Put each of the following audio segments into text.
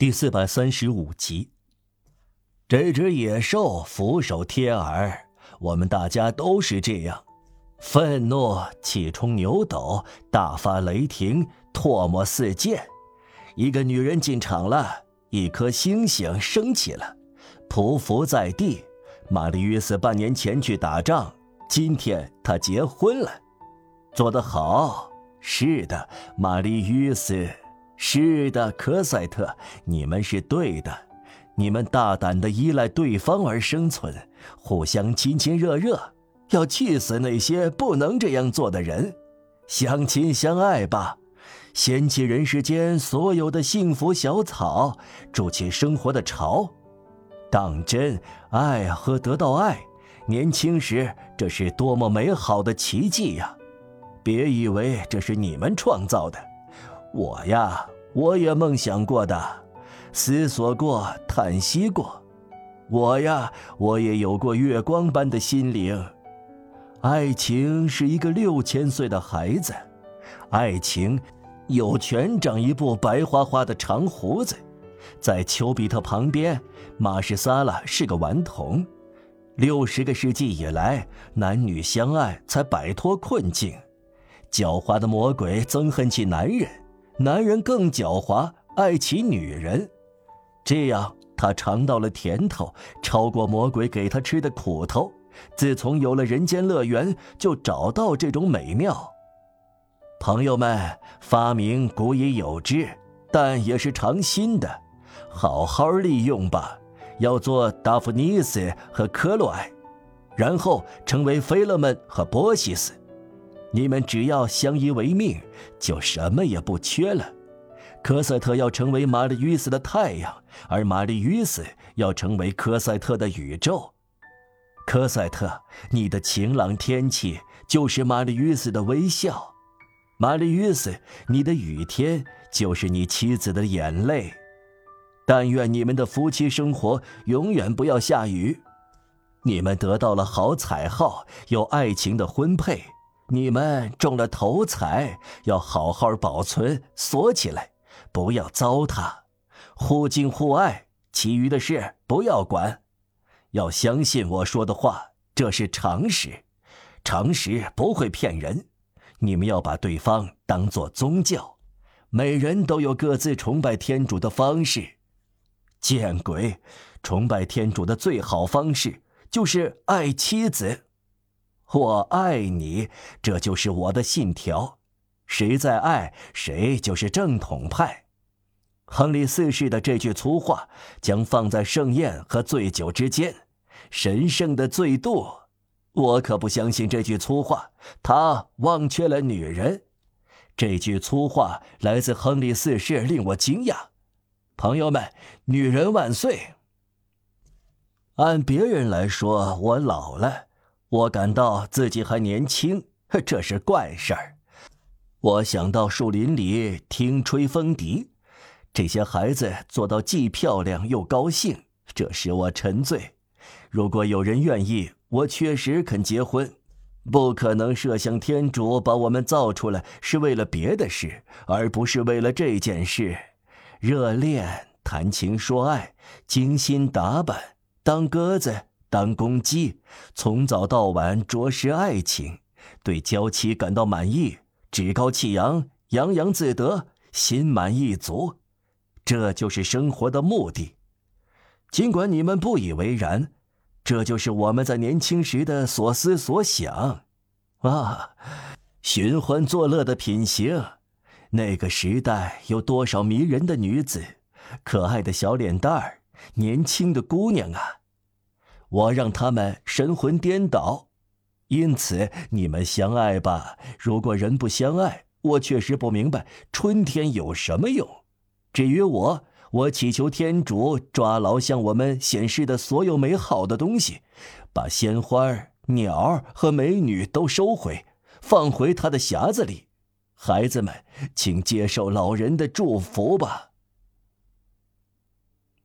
第四百三十五集。这只野兽俯首贴耳，我们大家都是这样：愤怒、气冲牛斗、大发雷霆、唾沫四溅。一个女人进场了，一颗星星升起了，匍匐在地。玛丽约斯半年前去打仗，今天她结婚了，做得好。是的，玛丽约斯。是的，科赛特，你们是对的。你们大胆的依赖对方而生存，互相亲亲热热，要气死那些不能这样做的人。相亲相爱吧，掀起人世间所有的幸福小草，筑起生活的巢。当真爱和得到爱，年轻时这是多么美好的奇迹呀！别以为这是你们创造的。我呀，我也梦想过的，思索过，叹息过。我呀，我也有过月光般的心灵。爱情是一个六千岁的孩子，爱情有权长一部白花花的长胡子。在丘比特旁边，马士萨拉是个顽童。六十个世纪以来，男女相爱才摆脱困境。狡猾的魔鬼憎恨起男人。男人更狡猾，爱起女人，这样他尝到了甜头，超过魔鬼给他吃的苦头。自从有了人间乐园，就找到这种美妙。朋友们，发明古已有之，但也是尝新的，好好利用吧。要做达芙妮斯和克洛埃，然后成为菲勒们和波西斯。你们只要相依为命，就什么也不缺了。科赛特要成为玛丽·斯的太阳，而玛丽·斯要成为科赛特的宇宙。科赛特，你的晴朗天气就是玛丽·斯的微笑；玛丽·斯，你的雨天就是你妻子的眼泪。但愿你们的夫妻生活永远不要下雨。你们得到了好彩号，有爱情的婚配。你们中了头彩，要好好保存，锁起来，不要糟蹋，互敬互爱，其余的事不要管，要相信我说的话，这是常识，常识不会骗人。你们要把对方当做宗教，每人都有各自崇拜天主的方式。见鬼！崇拜天主的最好方式就是爱妻子。我爱你，这就是我的信条。谁在爱，谁就是正统派。亨利四世的这句粗话将放在盛宴和醉酒之间，神圣的醉度。我可不相信这句粗话。他忘却了女人。这句粗话来自亨利四世，令我惊讶。朋友们，女人万岁！按别人来说，我老了。我感到自己还年轻，这是怪事儿。我想到树林里听吹风笛，这些孩子做到既漂亮又高兴，这使我沉醉。如果有人愿意，我确实肯结婚。不可能设想天主把我们造出来是为了别的事，而不是为了这件事。热恋、谈情说爱、精心打扮、当鸽子。当公鸡，从早到晚啄食爱情，对娇妻感到满意，趾高气扬，洋洋自得，心满意足，这就是生活的目的。尽管你们不以为然，这就是我们在年轻时的所思所想。啊，寻欢作乐的品行，那个时代有多少迷人的女子，可爱的小脸蛋儿，年轻的姑娘啊！我让他们神魂颠倒，因此你们相爱吧。如果人不相爱，我确实不明白春天有什么用。至于我，我祈求天主抓牢向我们显示的所有美好的东西，把鲜花、鸟和美女都收回，放回他的匣子里。孩子们，请接受老人的祝福吧。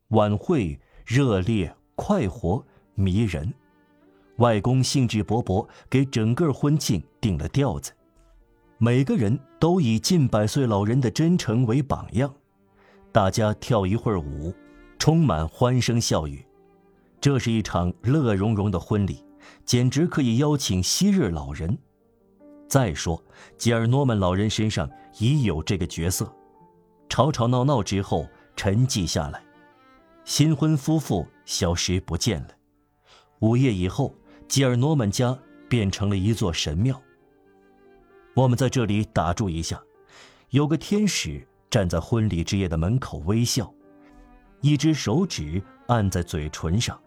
晚会热烈快活。迷人，外公兴致勃勃给整个婚庆定了调子，每个人都以近百岁老人的真诚为榜样。大家跳一会儿舞，充满欢声笑语。这是一场乐融融的婚礼，简直可以邀请昔日老人。再说，吉尔诺曼老人身上已有这个角色。吵吵闹闹之后，沉寂下来，新婚夫妇消失不见了。午夜以后，吉尔诺曼家变成了一座神庙。我们在这里打住一下，有个天使站在婚礼之夜的门口微笑，一只手指按在嘴唇上，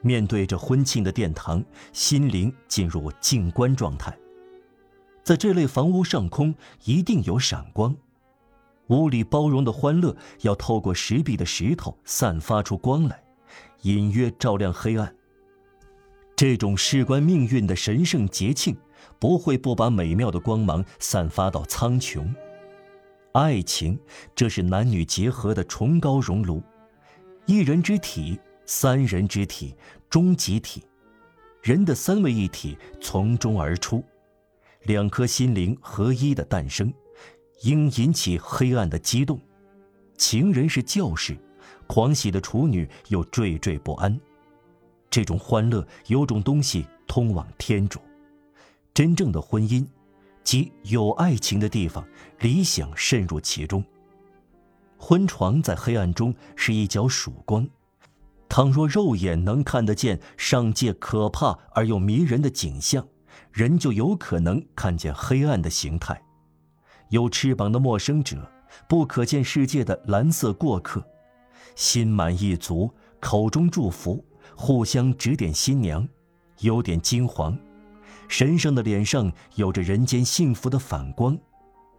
面对着婚庆的殿堂，心灵进入静观状态。在这类房屋上空，一定有闪光。屋里包容的欢乐，要透过石壁的石头散发出光来，隐约照亮黑暗。这种事关命运的神圣节庆，不会不把美妙的光芒散发到苍穹。爱情，这是男女结合的崇高熔炉，一人之体，三人之体，终极体，人的三位一体从中而出。两颗心灵合一的诞生，应引起黑暗的激动。情人是教士，狂喜的处女又惴惴不安。这种欢乐有种东西通往天主。真正的婚姻，即有爱情的地方，理想渗入其中。婚床在黑暗中是一角曙光。倘若肉眼能看得见上界可怕而又迷人的景象。人就有可能看见黑暗的形态，有翅膀的陌生者，不可见世界的蓝色过客，心满意足，口中祝福，互相指点新娘，有点惊惶。神圣的脸上有着人间幸福的反光，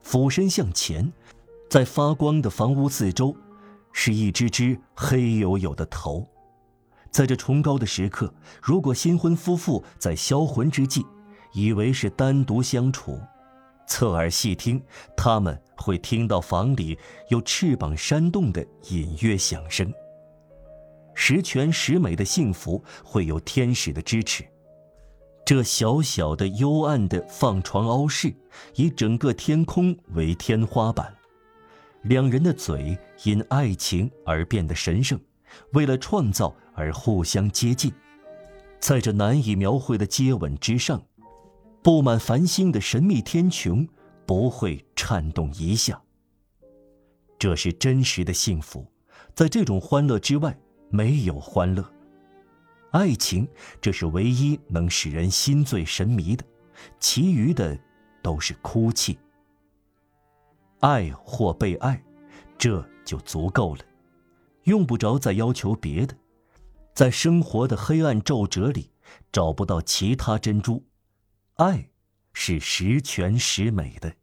俯身向前，在发光的房屋四周，是一只只黑黝黝的头。在这崇高的时刻，如果新婚夫妇在销魂之际，以为是单独相处，侧耳细听，他们会听到房里有翅膀扇动的隐约响声。十全十美的幸福会有天使的支持。这小小的幽暗的放床凹室，以整个天空为天花板，两人的嘴因爱情而变得神圣，为了创造而互相接近，在这难以描绘的接吻之上。布满繁星的神秘天穹不会颤动一下。这是真实的幸福，在这种欢乐之外没有欢乐。爱情，这是唯一能使人心醉神迷的，其余的都是哭泣。爱或被爱，这就足够了，用不着再要求别的。在生活的黑暗皱褶里，找不到其他珍珠。爱，是十全十美的。